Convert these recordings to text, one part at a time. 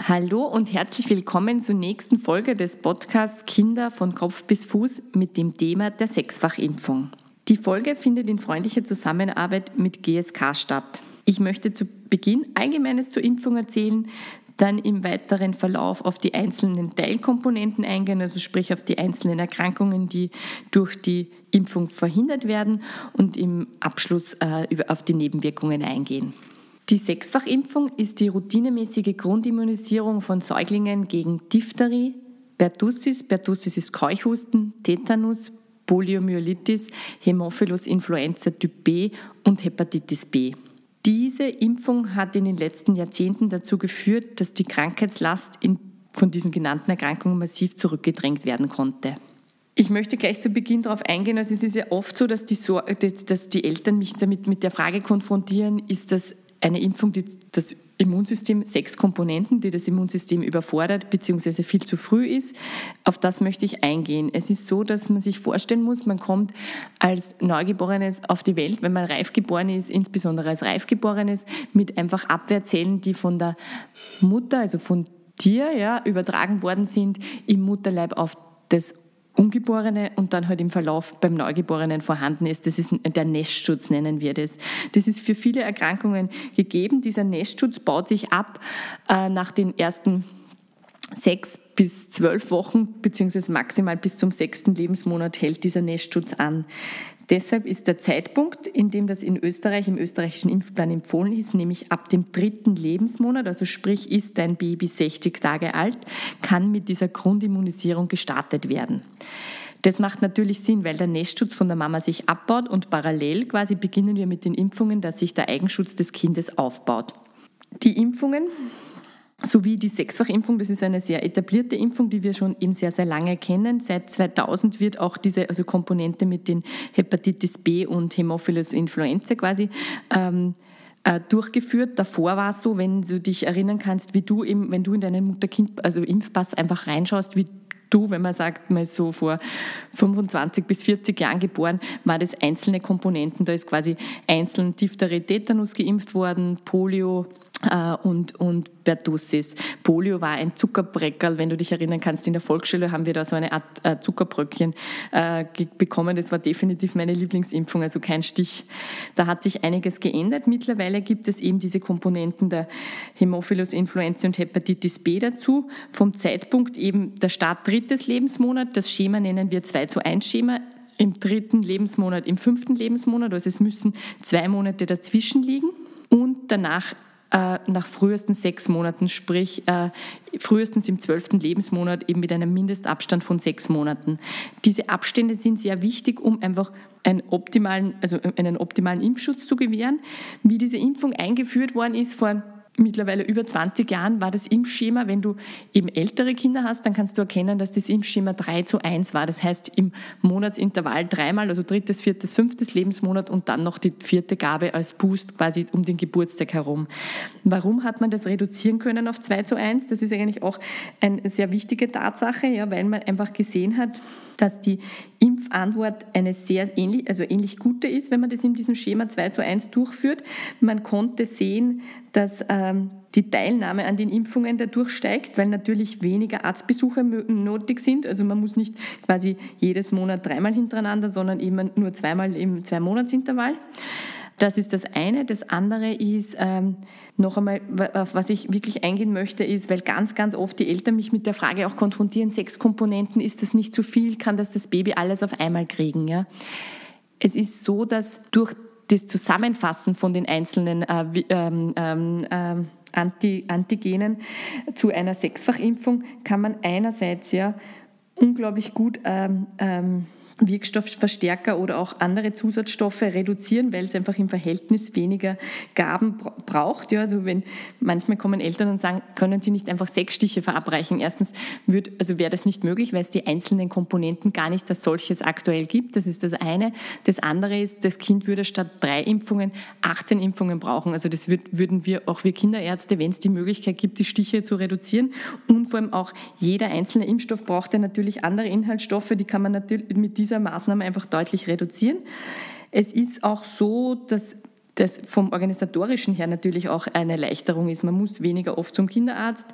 Hallo und herzlich willkommen zur nächsten Folge des Podcasts Kinder von Kopf bis Fuß mit dem Thema der Sechsfachimpfung. Die Folge findet in freundlicher Zusammenarbeit mit GSK statt. Ich möchte zu Beginn Allgemeines zur Impfung erzählen, dann im weiteren Verlauf auf die einzelnen Teilkomponenten eingehen, also sprich auf die einzelnen Erkrankungen, die durch die Impfung verhindert werden und im Abschluss äh, auf die Nebenwirkungen eingehen. Die Sechsfachimpfung ist die routinemäßige Grundimmunisierung von Säuglingen gegen Diphtherie, Pertussis, Pertussis ist Keuchhusten, Tetanus, Poliomyelitis, Hämophilus influenza Typ B und Hepatitis B. Diese Impfung hat in den letzten Jahrzehnten dazu geführt, dass die Krankheitslast in, von diesen genannten Erkrankungen massiv zurückgedrängt werden konnte. Ich möchte gleich zu Beginn darauf eingehen, also es ist ja oft so, dass die, dass die Eltern mich damit mit der Frage konfrontieren, ist das eine Impfung, die das Immunsystem, sechs Komponenten, die das Immunsystem überfordert bzw. viel zu früh ist. Auf das möchte ich eingehen. Es ist so, dass man sich vorstellen muss, man kommt als Neugeborenes auf die Welt, wenn man reif geboren ist, insbesondere als Reifgeborenes, mit einfach Abwehrzellen, die von der Mutter, also von dir, ja, übertragen worden sind im Mutterleib auf das Ungeborene und dann halt im Verlauf beim Neugeborenen vorhanden ist. Das ist der Nestschutz, nennen wir das. Das ist für viele Erkrankungen gegeben. Dieser Nestschutz baut sich ab äh, nach den ersten sechs bis zwölf Wochen, beziehungsweise maximal bis zum sechsten Lebensmonat hält dieser Nestschutz an. Deshalb ist der Zeitpunkt, in dem das in Österreich im österreichischen Impfplan empfohlen ist, nämlich ab dem dritten Lebensmonat, also sprich ist dein Baby 60 Tage alt, kann mit dieser Grundimmunisierung gestartet werden. Das macht natürlich Sinn, weil der Nestschutz von der Mama sich abbaut und parallel quasi beginnen wir mit den Impfungen, dass sich der Eigenschutz des Kindes aufbaut. Die Impfungen sowie die Sechsfachimpfung. Das ist eine sehr etablierte Impfung, die wir schon eben sehr, sehr lange kennen. Seit 2000 wird auch diese also Komponente mit den Hepatitis B und Hämophilus influenza quasi ähm, äh, durchgeführt. Davor war es so, wenn du dich erinnern kannst, wie du eben, wenn du in deinen Mutter-Kind, also Impfpass einfach reinschaust, wie du, wenn man sagt, ist so vor 25 bis 40 Jahren geboren, war das einzelne Komponenten. Da ist quasi einzeln Diphtherie, Tetanus geimpft worden, Polio, und, und Pertussis. Polio war ein Zuckerbreckerl, wenn du dich erinnern kannst. In der Volksschule haben wir da so eine Art äh, Zuckerbröckchen äh, bekommen. Das war definitiv meine Lieblingsimpfung, also kein Stich. Da hat sich einiges geändert. Mittlerweile gibt es eben diese Komponenten der Hämophilus influenzae und Hepatitis B dazu. Vom Zeitpunkt eben der Start drittes Lebensmonat. Das Schema nennen wir 2 zu 1 Schema im dritten Lebensmonat, im fünften Lebensmonat. Also es müssen zwei Monate dazwischen liegen. Und danach äh, nach frühestens sechs Monaten, sprich äh, frühestens im zwölften Lebensmonat eben mit einem Mindestabstand von sechs Monaten. Diese Abstände sind sehr wichtig, um einfach einen optimalen, also einen optimalen Impfschutz zu gewähren. Wie diese Impfung eingeführt worden ist vor mittlerweile über 20 Jahren war das Impfschema, wenn du eben ältere Kinder hast, dann kannst du erkennen, dass das Impfschema 3 zu 1 war. Das heißt im Monatsintervall dreimal, also drittes, viertes, fünftes Lebensmonat und dann noch die vierte Gabe als Boost quasi um den Geburtstag herum. Warum hat man das reduzieren können auf 2 zu 1? Das ist eigentlich auch eine sehr wichtige Tatsache, ja, weil man einfach gesehen hat, dass die Impfantwort eine sehr ähnlich, also ähnlich gute ist, wenn man das in diesem Schema 2 zu 1 durchführt. Man konnte sehen, dass ähm, die Teilnahme an den Impfungen dadurch steigt, weil natürlich weniger Arztbesuche nötig sind. Also man muss nicht quasi jedes Monat dreimal hintereinander, sondern eben nur zweimal im Zwei-Monats-Intervall. Das ist das eine. Das andere ist ähm, noch einmal, auf was ich wirklich eingehen möchte, ist, weil ganz, ganz oft die Eltern mich mit der Frage auch konfrontieren, sechs Komponenten, ist das nicht zu viel? Kann das das Baby alles auf einmal kriegen? Ja? Es ist so, dass durch das Zusammenfassen von den einzelnen äh, ähm, ähm, äh, Anti Antigenen zu einer Sechsfachimpfung kann man einerseits ja unglaublich gut ähm, ähm Wirkstoffverstärker oder auch andere Zusatzstoffe reduzieren, weil es einfach im Verhältnis weniger Gaben braucht. Ja, also wenn manchmal kommen Eltern und sagen, können Sie nicht einfach sechs Stiche verabreichen? Erstens wird, also wäre das nicht möglich, weil es die einzelnen Komponenten gar nicht als solches aktuell gibt. Das ist das eine. Das andere ist, das Kind würde statt drei Impfungen 18 Impfungen brauchen. Also das würd, würden wir auch wir Kinderärzte, wenn es die Möglichkeit gibt, die Stiche zu reduzieren. Und vor allem auch jeder einzelne Impfstoff braucht ja natürlich andere Inhaltsstoffe, die kann man natürlich mit dieser Maßnahme einfach deutlich reduzieren. Es ist auch so, dass das vom organisatorischen her natürlich auch eine Erleichterung ist. Man muss weniger oft zum Kinderarzt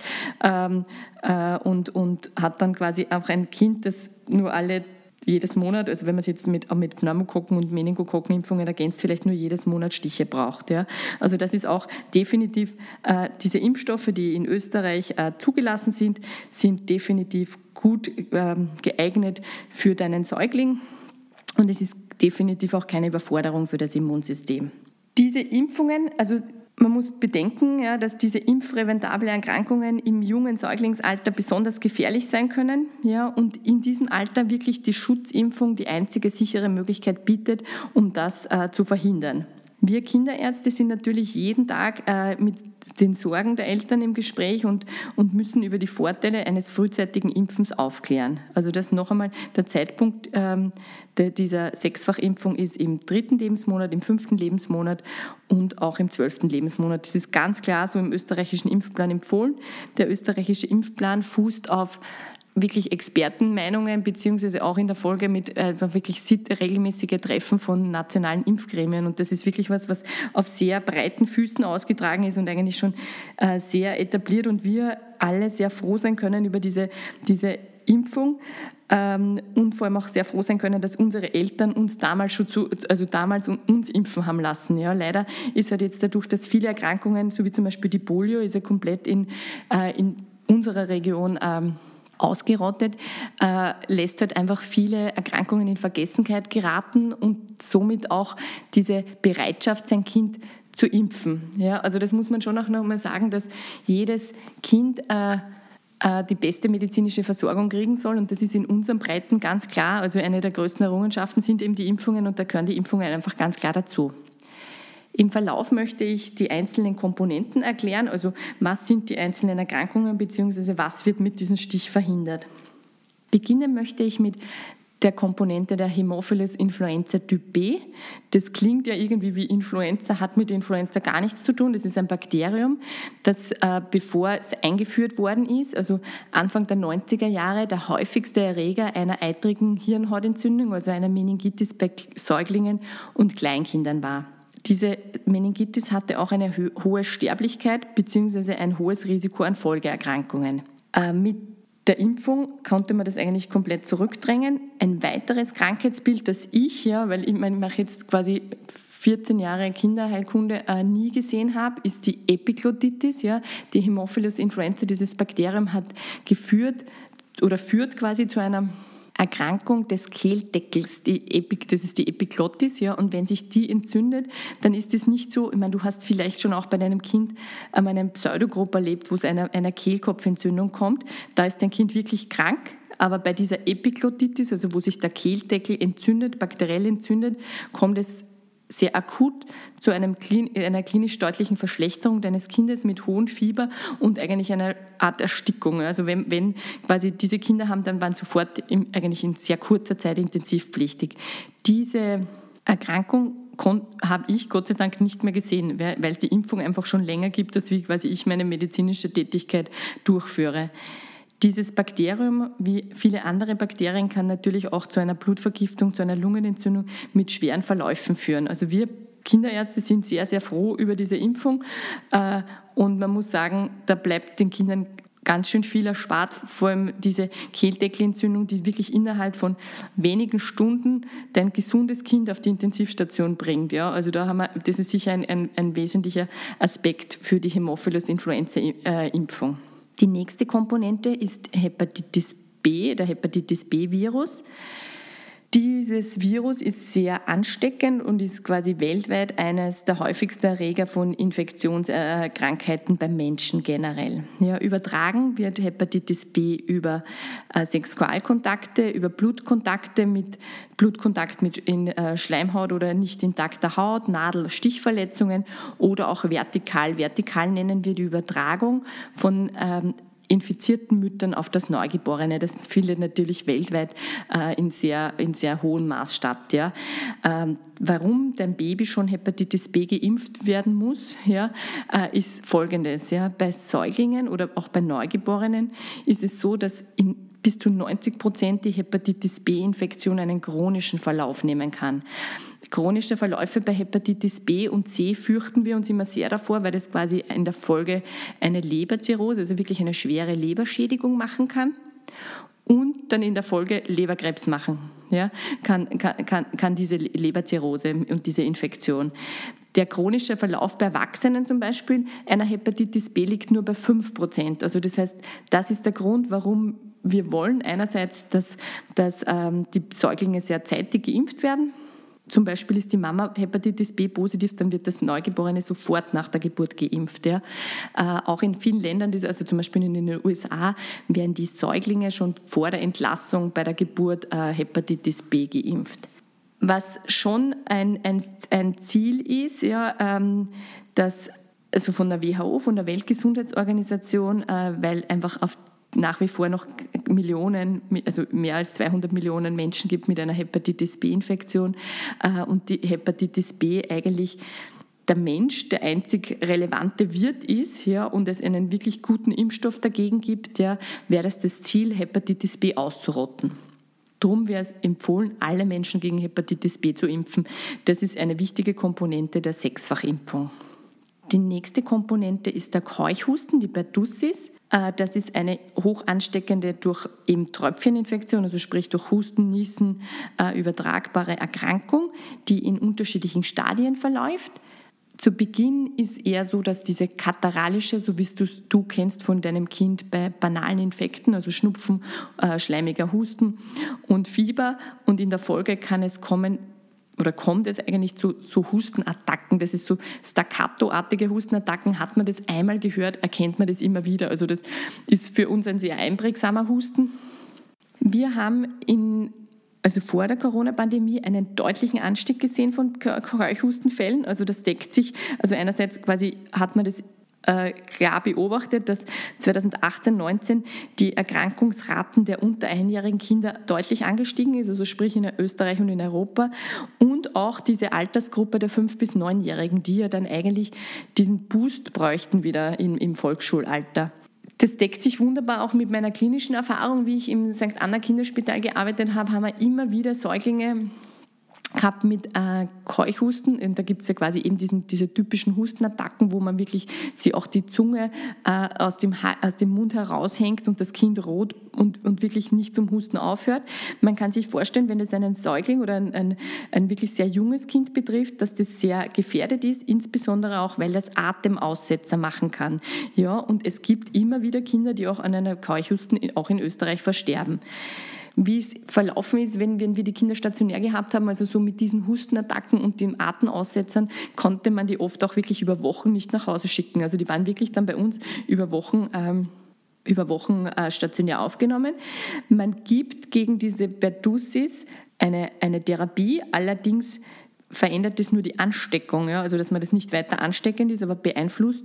ähm, äh, und, und hat dann quasi auch ein Kind, das nur alle jedes Monat, also wenn man es jetzt mit, mit Pneumokokken und Meningokokkenimpfungen ergänzt, vielleicht nur jedes Monat Stiche braucht. Ja. Also das ist auch definitiv, äh, diese Impfstoffe, die in Österreich äh, zugelassen sind, sind definitiv gut äh, geeignet für deinen Säugling und es ist definitiv auch keine Überforderung für das Immunsystem. Diese Impfungen, also man muss bedenken, ja, dass diese impfpräventable Erkrankungen im jungen Säuglingsalter besonders gefährlich sein können ja, und in diesem Alter wirklich die Schutzimpfung die einzige sichere Möglichkeit bietet, um das äh, zu verhindern. Wir Kinderärzte sind natürlich jeden Tag äh, mit den Sorgen der Eltern im Gespräch und, und müssen über die Vorteile eines frühzeitigen Impfens aufklären. Also das noch einmal, der Zeitpunkt ähm, der, dieser Sechsfachimpfung ist im dritten Lebensmonat, im fünften Lebensmonat und auch im zwölften Lebensmonat. Das ist ganz klar so im österreichischen Impfplan empfohlen. Der österreichische Impfplan fußt auf wirklich Expertenmeinungen, beziehungsweise auch in der Folge mit äh, wirklich regelmäßige Treffen von nationalen Impfgremien. Und das ist wirklich was, was auf sehr breiten Füßen ausgetragen ist und eigentlich schon äh, sehr etabliert und wir alle sehr froh sein können über diese, diese Impfung ähm, und vor allem auch sehr froh sein können, dass unsere Eltern uns damals schon zu, also damals uns impfen haben lassen. Ja, leider ist halt jetzt dadurch, dass viele Erkrankungen, so wie zum Beispiel die Polio, ist ja komplett in, äh, in unserer Region ähm, ausgerottet, äh, lässt halt einfach viele Erkrankungen in Vergessenheit geraten und somit auch diese Bereitschaft, sein Kind zu impfen. Ja, also das muss man schon auch noch mal sagen, dass jedes Kind äh, äh, die beste medizinische Versorgung kriegen soll. Und das ist in unseren Breiten ganz klar. Also eine der größten Errungenschaften sind eben die Impfungen und da gehören die Impfungen einfach ganz klar dazu. Im Verlauf möchte ich die einzelnen Komponenten erklären, also was sind die einzelnen Erkrankungen bzw. was wird mit diesem Stich verhindert. Beginnen möchte ich mit der Komponente der Hämophilus influenza Typ B. Das klingt ja irgendwie wie Influenza, hat mit Influenza gar nichts zu tun. Das ist ein Bakterium, das äh, bevor es eingeführt worden ist, also Anfang der 90er Jahre, der häufigste Erreger einer eitrigen Hirnhautentzündung, also einer Meningitis bei Säuglingen und Kleinkindern war. Diese Meningitis hatte auch eine hohe Sterblichkeit bzw. ein hohes Risiko an Folgeerkrankungen. Äh, mit der Impfung konnte man das eigentlich komplett zurückdrängen. Ein weiteres Krankheitsbild, das ich, ja, weil ich, meine, ich mache jetzt quasi 14 Jahre Kinderheilkunde äh, nie gesehen habe, ist die Epiglottitis. Ja. Die Hämophilus influenza, dieses Bakterium, hat geführt oder führt quasi zu einer Erkrankung des Kehldeckels, die Epi, das ist die Epiglottis, ja, und wenn sich die entzündet, dann ist es nicht so, ich meine, du hast vielleicht schon auch bei deinem Kind ähm, einen Pseudogrupp erlebt, wo es einer, einer Kehlkopfentzündung kommt, da ist dein Kind wirklich krank, aber bei dieser Epiglottitis, also wo sich der Kehldeckel entzündet, bakteriell entzündet, kommt es sehr akut zu einem, einer klinisch deutlichen Verschlechterung deines Kindes mit hohem Fieber und eigentlich einer Art Erstickung. Also wenn, wenn quasi diese Kinder haben, dann waren sofort im, eigentlich in sehr kurzer Zeit intensivpflichtig. Diese Erkrankung habe ich Gott sei Dank nicht mehr gesehen, weil die Impfung einfach schon länger gibt, als wie quasi ich meine medizinische Tätigkeit durchführe. Dieses Bakterium, wie viele andere Bakterien, kann natürlich auch zu einer Blutvergiftung, zu einer Lungenentzündung mit schweren Verläufen führen. Also wir Kinderärzte sind sehr, sehr froh über diese Impfung. Äh, und man muss sagen, da bleibt den Kindern ganz schön viel erspart, vor allem diese Kehldeckelentzündung, die wirklich innerhalb von wenigen Stunden dein gesundes Kind auf die Intensivstation bringt. Ja? Also da haben wir, das ist sicher ein, ein, ein wesentlicher Aspekt für die Hämophilus-Influenza-Impfung. Die nächste Komponente ist Hepatitis B, der Hepatitis B-Virus. Dieses Virus ist sehr ansteckend und ist quasi weltweit eines der häufigsten Erreger von Infektionskrankheiten beim Menschen generell. Ja, übertragen wird Hepatitis B über äh, Sexualkontakte, über Blutkontakte mit Blutkontakt mit in äh, Schleimhaut oder nicht intakter Haut, Nadel, Stichverletzungen oder auch vertikal. Vertikal nennen wir die Übertragung von ähm, infizierten Müttern auf das Neugeborene. Das findet natürlich weltweit äh, in, sehr, in sehr hohem Maß statt. Ja. Ähm, warum dein Baby schon Hepatitis B geimpft werden muss, ja, äh, ist folgendes. Ja. Bei Säuglingen oder auch bei Neugeborenen ist es so, dass in bis zu 90 Prozent die Hepatitis B-Infektion einen chronischen Verlauf nehmen kann. Chronische Verläufe bei Hepatitis B und C fürchten wir uns immer sehr davor, weil das quasi in der Folge eine Leberzirrhose, also wirklich eine schwere Leberschädigung machen kann und dann in der Folge Leberkrebs machen. Ja, kann, kann, kann, kann diese Leberzirrhose und diese Infektion. Der chronische Verlauf bei Erwachsenen zum Beispiel einer Hepatitis B liegt nur bei 5 Prozent. Also das heißt, das ist der Grund, warum wir wollen einerseits, dass, dass ähm, die Säuglinge sehr zeitig geimpft werden zum Beispiel ist die Mama Hepatitis B positiv, dann wird das Neugeborene sofort nach der Geburt geimpft. Ja. Äh, auch in vielen Ländern, also zum Beispiel in den USA, werden die Säuglinge schon vor der Entlassung bei der Geburt äh, Hepatitis B geimpft. Was schon ein, ein, ein Ziel ist, ja, ähm, dass also von der WHO, von der Weltgesundheitsorganisation, äh, weil einfach auf nach wie vor noch Millionen, also mehr als 200 Millionen Menschen gibt mit einer Hepatitis B-Infektion äh, und die Hepatitis B eigentlich der Mensch der einzig relevante Wirt ist ja, und es einen wirklich guten Impfstoff dagegen gibt, ja, wäre es das Ziel, Hepatitis B auszurotten. Darum wäre es empfohlen, alle Menschen gegen Hepatitis B zu impfen. Das ist eine wichtige Komponente der Sechsfachimpfung. Die nächste Komponente ist der Keuchhusten, die Pertussis. Äh, das ist eine hoch ansteckende durch eben Tröpfcheninfektion, also sprich durch Husten, Niesen äh, übertragbare Erkrankung, die in unterschiedlichen Stadien verläuft. Zu Beginn ist eher so, dass diese kataralische, so wie du du kennst von deinem Kind bei banalen Infekten, also Schnupfen, äh, schleimiger Husten und Fieber, und in der Folge kann es kommen oder kommt es eigentlich zu, zu Hustenattacken? Das ist so staccato-artige Hustenattacken. Hat man das einmal gehört, erkennt man das immer wieder. Also das ist für uns ein sehr einprägsamer Husten. Wir haben in also vor der Corona-Pandemie einen deutlichen Anstieg gesehen von Keuchhustenfällen. Also das deckt sich. Also einerseits quasi hat man das klar beobachtet, dass 2018, 19 die Erkrankungsraten der unter einjährigen Kinder deutlich angestiegen ist, also sprich in Österreich und in Europa. Und auch diese Altersgruppe der 5- bis 9-Jährigen, die ja dann eigentlich diesen Boost bräuchten wieder im, im Volksschulalter. Das deckt sich wunderbar auch mit meiner klinischen Erfahrung, wie ich im St. Anna Kinderspital gearbeitet habe, haben wir immer wieder Säuglinge gehabt mit äh, Keuchhusten. Und da gibt es ja quasi eben diesen, diese typischen Hustenattacken, wo man wirklich sie auch die Zunge äh, aus, dem, aus dem Mund heraushängt und das Kind rot und, und wirklich nicht zum Husten aufhört. Man kann sich vorstellen, wenn es einen Säugling oder ein, ein, ein wirklich sehr junges Kind betrifft, dass das sehr gefährdet ist, insbesondere auch, weil das Atemaussetzer machen kann. Ja, und es gibt immer wieder Kinder, die auch an einer Keuchhusten auch in Österreich versterben wie es verlaufen ist, wenn, wenn wir die Kinder stationär gehabt haben, also so mit diesen Hustenattacken und den Atemaussetzern, konnte man die oft auch wirklich über Wochen nicht nach Hause schicken. Also die waren wirklich dann bei uns über Wochen. Ähm, über Wochen äh, stationär aufgenommen. Man gibt gegen diese Pertussis eine, eine Therapie, allerdings verändert das nur die Ansteckung, ja? also dass man das nicht weiter ansteckend ist, aber beeinflusst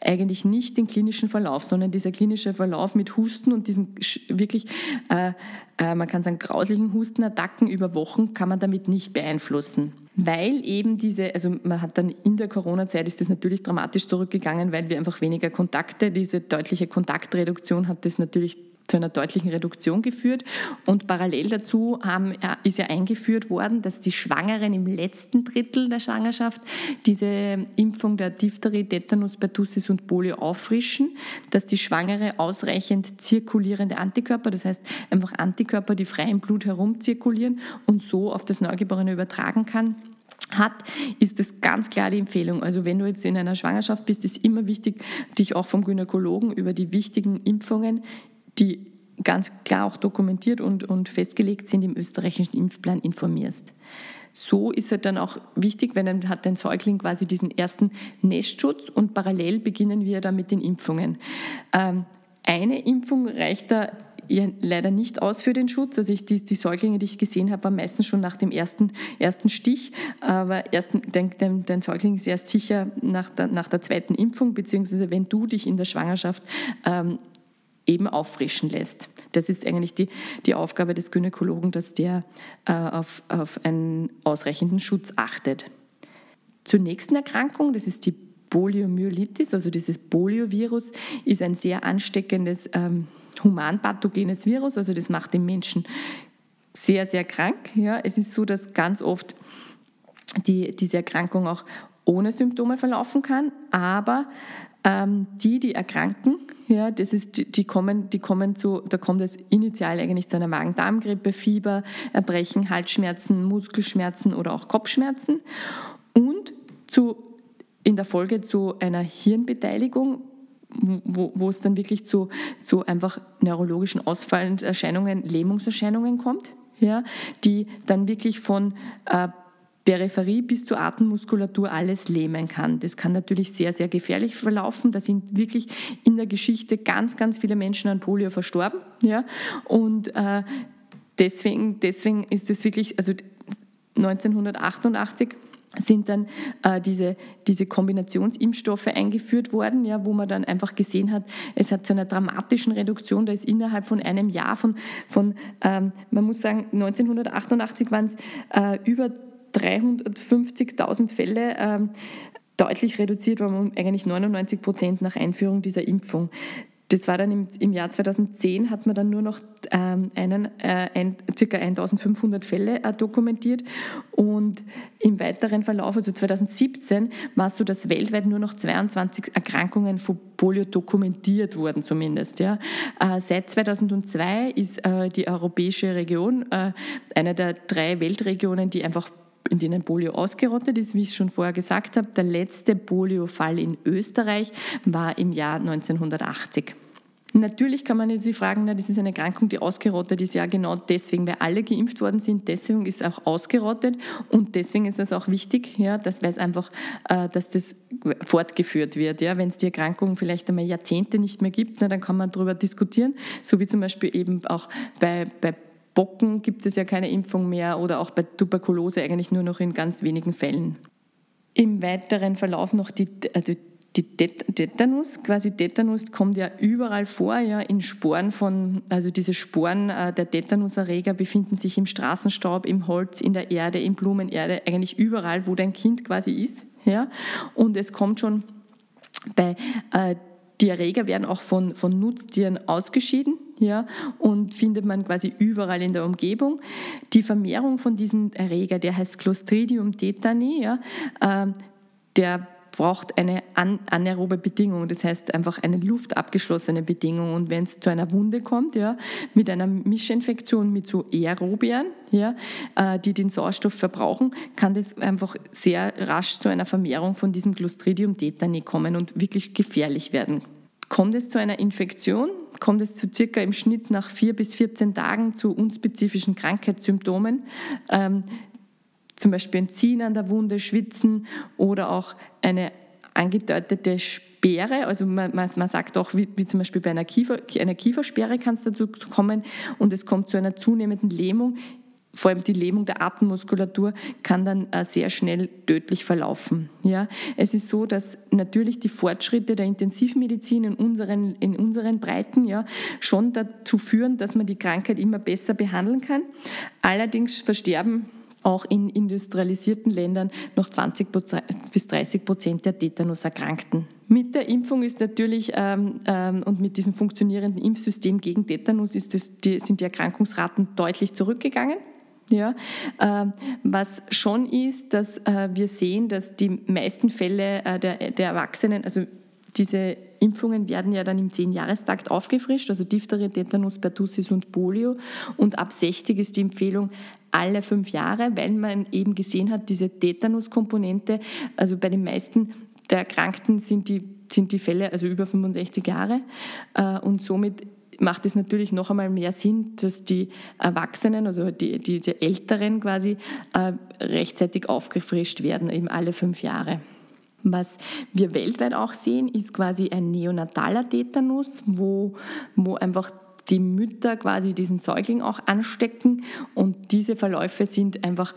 eigentlich nicht den klinischen Verlauf, sondern dieser klinische Verlauf mit Husten und diesen wirklich, äh, äh, man kann sagen, grauslichen Hustenattacken über Wochen kann man damit nicht beeinflussen. Weil eben diese, also man hat dann in der Corona-Zeit ist das natürlich dramatisch zurückgegangen, weil wir einfach weniger Kontakte, diese deutliche Kontaktreduktion hat das natürlich zu einer deutlichen Reduktion geführt. Und parallel dazu haben, ist ja eingeführt worden, dass die Schwangeren im letzten Drittel der Schwangerschaft diese Impfung der Diphtherie, Tetanus, Pertussis und Polio auffrischen, dass die Schwangere ausreichend zirkulierende Antikörper, das heißt einfach Antikörper, die frei im Blut herumzirkulieren und so auf das Neugeborene übertragen kann hat, ist das ganz klar die Empfehlung. Also wenn du jetzt in einer Schwangerschaft bist, ist immer wichtig, dich auch vom Gynäkologen über die wichtigen Impfungen, die ganz klar auch dokumentiert und, und festgelegt sind im österreichischen Impfplan informierst. So ist es dann auch wichtig, wenn dann hat dein Säugling quasi diesen ersten Nestschutz und parallel beginnen wir dann mit den Impfungen. Ähm, eine Impfung reicht da ja, leider nicht aus für den Schutz. Also ich, die, die Säuglinge, die ich gesehen habe, waren meistens schon nach dem ersten, ersten Stich. Aber erst, dein, dein, dein Säugling ist erst sicher nach der, nach der zweiten Impfung, beziehungsweise wenn du dich in der Schwangerschaft ähm, eben auffrischen lässt. Das ist eigentlich die, die Aufgabe des Gynäkologen, dass der äh, auf, auf einen ausreichenden Schutz achtet. Zur nächsten Erkrankung, das ist die Poliomyelitis, also dieses Poliovirus, ist ein sehr ansteckendes ähm, humanpathogenes Virus, also das macht den Menschen sehr, sehr krank. Ja, es ist so, dass ganz oft die, diese Erkrankung auch ohne Symptome verlaufen kann, aber ähm, die, die erkranken, ja, das ist, die, die, kommen, die kommen zu, da kommt es initial eigentlich zu einer Magen-Darm-Grippe, Fieber, Erbrechen, Halsschmerzen, Muskelschmerzen oder auch Kopfschmerzen. Und zu, in der Folge zu einer Hirnbeteiligung wo, wo es dann wirklich zu, zu einfach neurologischen Ausfallerscheinungen, Lähmungserscheinungen kommt, ja, die dann wirklich von äh, Peripherie bis zur Atemmuskulatur alles lähmen kann. Das kann natürlich sehr, sehr gefährlich verlaufen. Da sind wirklich in der Geschichte ganz, ganz viele Menschen an Polio verstorben. Ja? Und äh, deswegen, deswegen ist es wirklich, also 1988 sind dann äh, diese, diese Kombinationsimpfstoffe eingeführt worden, ja, wo man dann einfach gesehen hat, es hat zu einer dramatischen Reduktion, da ist innerhalb von einem Jahr von, von ähm, man muss sagen, 1988 waren es äh, über 350.000 Fälle ähm, deutlich reduziert worden, um eigentlich 99 Prozent nach Einführung dieser Impfung. Das war dann im, im, Jahr 2010, hat man dann nur noch ähm, einen, äh, ein, ca. 1500 Fälle äh, dokumentiert und im weiteren Verlauf, also 2017, war es so, dass weltweit nur noch 22 Erkrankungen von Polio dokumentiert wurden zumindest. Ja. Äh, seit 2002 ist äh, die europäische Region äh, eine der drei Weltregionen, die einfach in denen Polio ausgerottet ist. Wie ich schon vorher gesagt habe, der letzte Polio-Fall in Österreich war im Jahr 1980. Natürlich kann man jetzt sich fragen, na, das ist eine Erkrankung, die ausgerottet ist. Ja, genau deswegen, weil alle geimpft worden sind, deswegen ist es auch ausgerottet und deswegen ist es auch wichtig, ja, dass, weil es einfach, äh, dass das fortgeführt wird. Ja. Wenn es die Erkrankung vielleicht einmal Jahrzehnte nicht mehr gibt, na, dann kann man darüber diskutieren, so wie zum Beispiel eben auch bei, bei Bocken gibt es ja keine Impfung mehr oder auch bei Tuberkulose eigentlich nur noch in ganz wenigen Fällen. Im weiteren Verlauf noch die, also die Tetanus, quasi Tetanus kommt ja überall vor, ja, in Sporen von, also diese Sporen äh, der Tetanuserreger befinden sich im Straßenstaub, im Holz, in der Erde, in Blumenerde, eigentlich überall, wo dein Kind quasi ist, ja. Und es kommt schon bei äh, die Erreger werden auch von, von Nutztieren ausgeschieden ja, und findet man quasi überall in der Umgebung. Die Vermehrung von diesem Erreger, der heißt Clostridium tetani, ja, äh, der braucht eine anaerobe Bedingung, das heißt einfach eine luftabgeschlossene Bedingung. Und wenn es zu einer Wunde kommt, ja, mit einer Mischinfektion mit so Aerobien, ja, äh, die den Sauerstoff verbrauchen, kann das einfach sehr rasch zu einer Vermehrung von diesem Clostridium tetani kommen und wirklich gefährlich werden. Kommt es zu einer Infektion, kommt es zu circa im Schnitt nach vier bis 14 Tagen zu unspezifischen Krankheitssymptomen. Ähm, zum Beispiel ein Ziehen an der Wunde, Schwitzen oder auch eine angedeutete Sperre. Also man, man sagt auch, wie, wie, zum Beispiel bei einer, Kiefer, einer Kiefersperre kann es dazu kommen und es kommt zu einer zunehmenden Lähmung. Vor allem die Lähmung der Atemmuskulatur kann dann äh, sehr schnell tödlich verlaufen. Ja, es ist so, dass natürlich die Fortschritte der Intensivmedizin in unseren, in unseren Breiten ja, schon dazu führen, dass man die Krankheit immer besser behandeln kann. Allerdings versterben auch in industrialisierten Ländern noch 20 bis 30 Prozent der Tetanuserkrankten. Mit der Impfung ist natürlich ähm, ähm, und mit diesem funktionierenden Impfsystem gegen Tetanus das, die, sind die Erkrankungsraten deutlich zurückgegangen. Ja, äh, was schon ist, dass äh, wir sehen, dass die meisten Fälle äh, der, der Erwachsenen, also diese Impfungen werden ja dann im Zehn-Jahrestakt aufgefrischt, also Diphtherie, Tetanus, Pertussis und Polio. Und ab 60 ist die Empfehlung alle fünf Jahre, weil man eben gesehen hat, diese Tetanus-Komponente, also bei den meisten der Erkrankten sind die, sind die Fälle also über 65 Jahre. Äh, und somit macht es natürlich noch einmal mehr Sinn, dass die Erwachsenen, also die, die, die Älteren quasi, äh, rechtzeitig aufgefrischt werden, eben alle fünf Jahre. Was wir weltweit auch sehen, ist quasi ein neonataler Tetanus, wo, wo einfach die Mütter quasi diesen Säugling auch anstecken und diese Verläufe sind einfach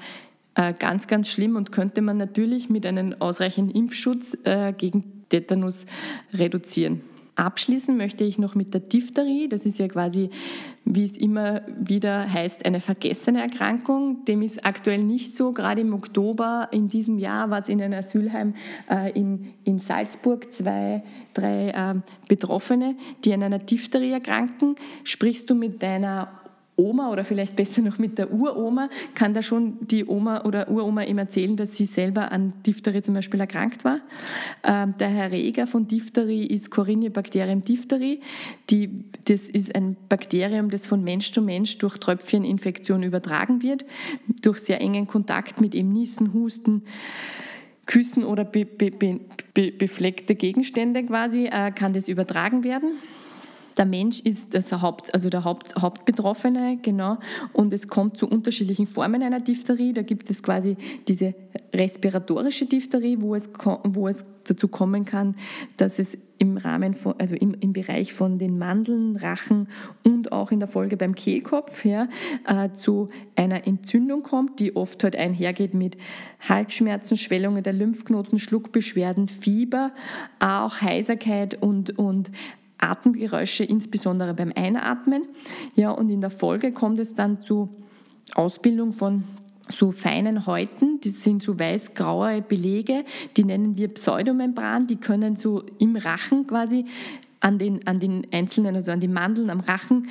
äh, ganz, ganz schlimm und könnte man natürlich mit einem ausreichenden Impfschutz äh, gegen Tetanus reduzieren. Abschließen möchte ich noch mit der Diphtherie. Das ist ja quasi, wie es immer wieder heißt, eine vergessene Erkrankung. Dem ist aktuell nicht so. Gerade im Oktober in diesem Jahr war es in einem Asylheim äh, in, in Salzburg zwei, drei äh, Betroffene, die an einer Diphtherie erkranken. Sprichst du mit deiner Oma oder vielleicht besser noch mit der Uroma, kann da schon die Oma oder Uroma ihm erzählen, dass sie selber an Diphtherie zum Beispiel erkrankt war. Ähm, der Erreger von Diphtherie ist Corynebacterium diphtherie. Die, das ist ein Bakterium, das von Mensch zu Mensch durch Tröpfcheninfektion übertragen wird, durch sehr engen Kontakt mit eben Niesen, Husten, Küssen oder be, be, be, befleckte Gegenstände quasi äh, kann das übertragen werden. Der Mensch ist das Haupt, also der Haupt, Hauptbetroffene, genau. Und es kommt zu unterschiedlichen Formen einer Diphtherie. Da gibt es quasi diese respiratorische Diphtherie, wo es, wo es dazu kommen kann, dass es im Rahmen von, also im, im Bereich von den Mandeln, Rachen und auch in der Folge beim Kehlkopf ja, äh, zu einer Entzündung kommt, die oft halt einhergeht mit Halsschmerzen, Schwellungen der Lymphknoten, Schluckbeschwerden, Fieber, auch Heiserkeit und, und Atemgeräusche, insbesondere beim Einatmen. Ja, und in der Folge kommt es dann zu Ausbildung von so feinen Häuten, das sind so weiß-graue Belege, die nennen wir Pseudomembran, die können so im Rachen quasi an den, an den einzelnen, also an den Mandeln am Rachen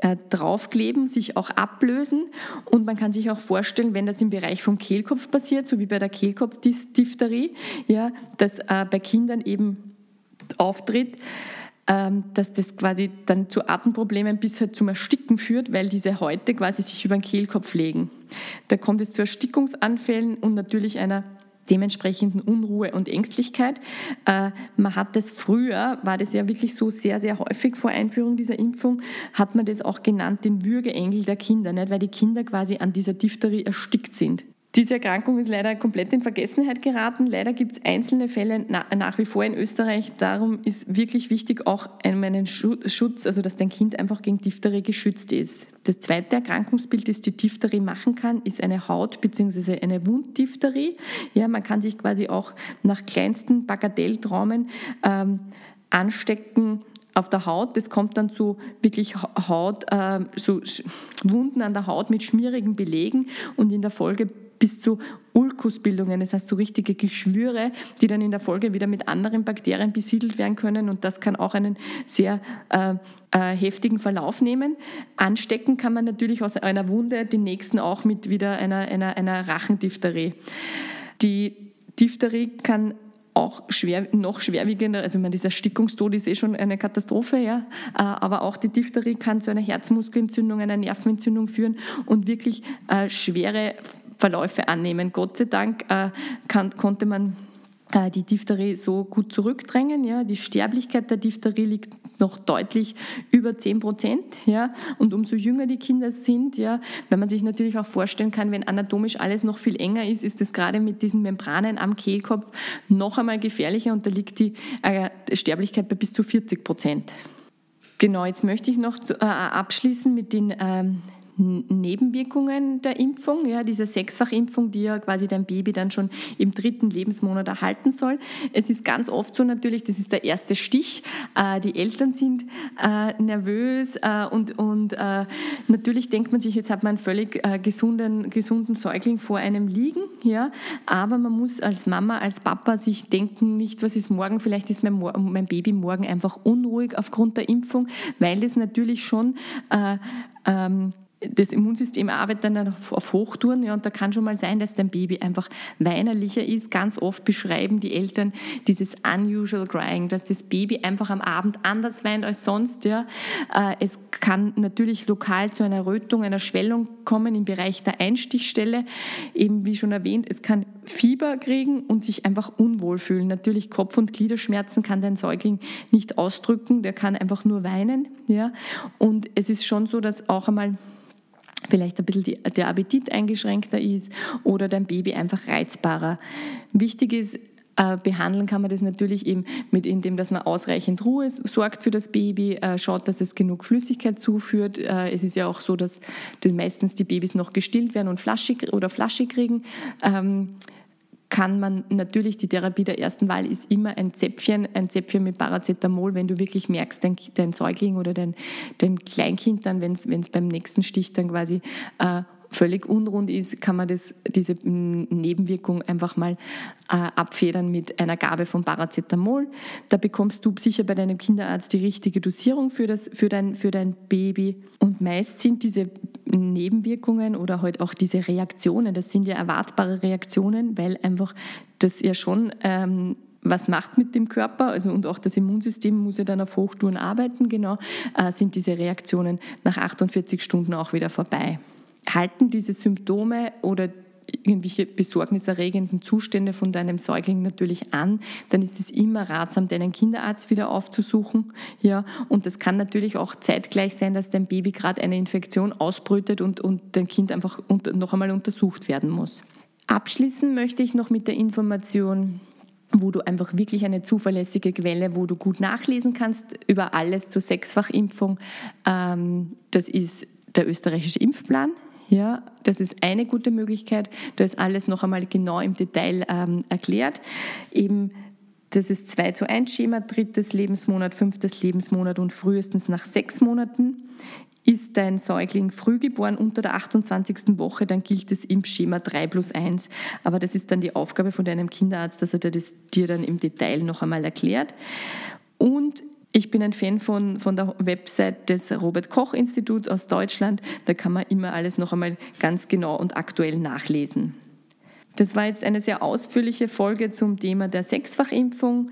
äh, draufkleben, sich auch ablösen. Und man kann sich auch vorstellen, wenn das im Bereich vom Kehlkopf passiert, so wie bei der Kehlkopfdiphtherie, ja, dass äh, bei Kindern eben auftritt, dass das quasi dann zu Atemproblemen bis halt zum Ersticken führt, weil diese Häute quasi sich über den Kehlkopf legen. Da kommt es zu Erstickungsanfällen und natürlich einer dementsprechenden Unruhe und Ängstlichkeit. Äh, man hat das früher, war das ja wirklich so sehr, sehr häufig vor Einführung dieser Impfung, hat man das auch genannt, den Würgeengel der Kinder, nicht? weil die Kinder quasi an dieser Diphtherie erstickt sind. Diese Erkrankung ist leider komplett in Vergessenheit geraten. Leider gibt es einzelne Fälle nach wie vor in Österreich. Darum ist wirklich wichtig, auch einen Schutz, also dass dein Kind einfach gegen Diphtherie geschützt ist. Das zweite Erkrankungsbild, das die Diphtherie machen kann, ist eine Haut- bzw. eine Wunddiphtherie. Ja, man kann sich quasi auch nach kleinsten Bagatelltraumen ähm, anstecken auf der Haut. Das kommt dann zu wirklich Haut, äh, so Wunden an der Haut mit schmierigen Belegen und in der Folge bis zu Ulkusbildungen, das heißt so richtige Geschwüre, die dann in der Folge wieder mit anderen Bakterien besiedelt werden können und das kann auch einen sehr äh, äh, heftigen Verlauf nehmen. Anstecken kann man natürlich aus einer Wunde den nächsten auch mit wieder einer, einer, einer Rachendiphtherie. Die Diphtherie kann auch schwer, noch schwerwiegender, also ich meine, dieser Erstickungstod ist eh schon eine Katastrophe, ja, äh, aber auch die Diphtherie kann zu einer Herzmuskelentzündung, einer Nervenentzündung führen und wirklich äh, schwere Verläufe annehmen. Gott sei Dank äh, kann, konnte man äh, die Diphtherie so gut zurückdrängen. Ja. Die Sterblichkeit der Diphtherie liegt noch deutlich über 10 Prozent. Ja. Und umso jünger die Kinder sind, ja, wenn man sich natürlich auch vorstellen kann, wenn anatomisch alles noch viel enger ist, ist es gerade mit diesen Membranen am Kehlkopf noch einmal gefährlicher und da liegt die äh, Sterblichkeit bei bis zu 40 Prozent. Genau, jetzt möchte ich noch äh, abschließen mit den ähm, Nebenwirkungen der Impfung, ja, diese Sechsfachimpfung, die ja quasi dein Baby dann schon im dritten Lebensmonat erhalten soll. Es ist ganz oft so natürlich, das ist der erste Stich. Äh, die Eltern sind äh, nervös äh, und, und äh, natürlich denkt man sich, jetzt hat man einen völlig äh, gesunden, gesunden Säugling vor einem liegen, ja, aber man muss als Mama, als Papa sich denken, nicht, was ist morgen, vielleicht ist mein, mein Baby morgen einfach unruhig aufgrund der Impfung, weil das natürlich schon äh, ähm, das Immunsystem arbeitet dann auf Hochtouren ja, und da kann schon mal sein, dass dein Baby einfach weinerlicher ist. Ganz oft beschreiben die Eltern dieses unusual crying, dass das Baby einfach am Abend anders weint als sonst. Ja. Äh, es kann natürlich lokal zu einer Rötung, einer Schwellung kommen im Bereich der Einstichstelle. Eben wie schon erwähnt, es kann Fieber kriegen und sich einfach unwohl fühlen. Natürlich Kopf- und Gliederschmerzen kann dein Säugling nicht ausdrücken, der kann einfach nur weinen. Ja. Und es ist schon so, dass auch einmal vielleicht ein bisschen die, der Appetit eingeschränkter ist oder dein Baby einfach reizbarer. Wichtig ist, äh, behandeln kann man das natürlich eben mit indem, dass man ausreichend Ruhe sorgt für das Baby, äh, schaut, dass es genug Flüssigkeit zuführt. Äh, es ist ja auch so, dass, meistens die Babys noch gestillt werden und Flasche oder Flasche kriegen. Kann man natürlich, die Therapie der ersten Wahl ist immer ein Zäpfchen, ein Zäpfchen mit Paracetamol, wenn du wirklich merkst, dein, dein Säugling oder dein, dein Kleinkind dann, wenn es beim nächsten Stich dann quasi äh, völlig unrund ist, kann man das, diese Nebenwirkung einfach mal äh, abfedern mit einer Gabe von Paracetamol. Da bekommst du sicher bei deinem Kinderarzt die richtige Dosierung für, das, für, dein, für dein Baby. Und meist sind diese Nebenwirkungen oder halt auch diese Reaktionen, das sind ja erwartbare Reaktionen, weil einfach das ja schon ähm, was macht mit dem Körper, also und auch das Immunsystem muss ja dann auf Hochtouren arbeiten, genau, äh, sind diese Reaktionen nach 48 Stunden auch wieder vorbei halten diese Symptome oder irgendwelche besorgniserregenden Zustände von deinem Säugling natürlich an, dann ist es immer ratsam, deinen Kinderarzt wieder aufzusuchen. Ja, und das kann natürlich auch zeitgleich sein, dass dein Baby gerade eine Infektion ausbrütet und, und dein Kind einfach noch einmal untersucht werden muss. Abschließen möchte ich noch mit der Information, wo du einfach wirklich eine zuverlässige Quelle, wo du gut nachlesen kannst über alles zur Sechsfachimpfung. Ähm, das ist der österreichische Impfplan. Ja, das ist eine gute Möglichkeit. Da ist alles noch einmal genau im Detail ähm, erklärt. Eben das ist 2 zu 1 Schema, drittes Lebensmonat, fünftes Lebensmonat und frühestens nach sechs Monaten. Ist dein Säugling frühgeboren unter der 28. Woche, dann gilt es im Schema 3 plus 1. Aber das ist dann die Aufgabe von deinem Kinderarzt, dass er das dir dann im Detail noch einmal erklärt. Und ich bin ein Fan von, von der Website des Robert Koch Instituts aus Deutschland. Da kann man immer alles noch einmal ganz genau und aktuell nachlesen. Das war jetzt eine sehr ausführliche Folge zum Thema der Sechsfachimpfung.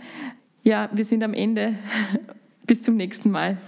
Ja, wir sind am Ende. Bis zum nächsten Mal.